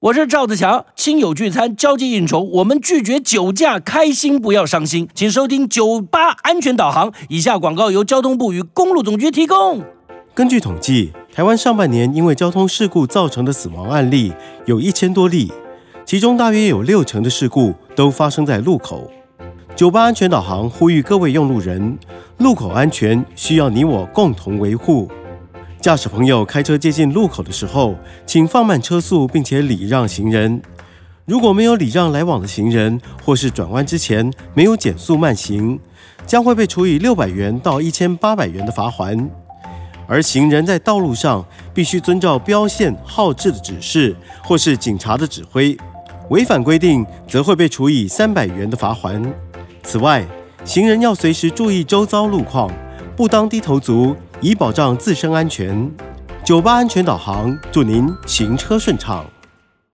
我是赵子强，亲友聚餐、交际应酬，我们拒绝酒驾，开心不要伤心。请收听酒吧安全导航。以下广告由交通部与公路总局提供。根据统计，台湾上半年因为交通事故造成的死亡案例有一千多例，其中大约有六成的事故都发生在路口。酒吧安全导航呼吁各位用路人，路口安全需要你我共同维护。驾驶朋友开车接近路口的时候，请放慢车速，并且礼让行人。如果没有礼让来往的行人，或是转弯之前没有减速慢行，将会被处以六百元到一千八百元的罚款。而行人在道路上必须遵照标线、号志的指示，或是警察的指挥，违反规定则会被处以三百元的罚款。此外，行人要随时注意周遭路况，不当低头族。以保障自身安全，酒吧安全导航，祝您行车顺畅。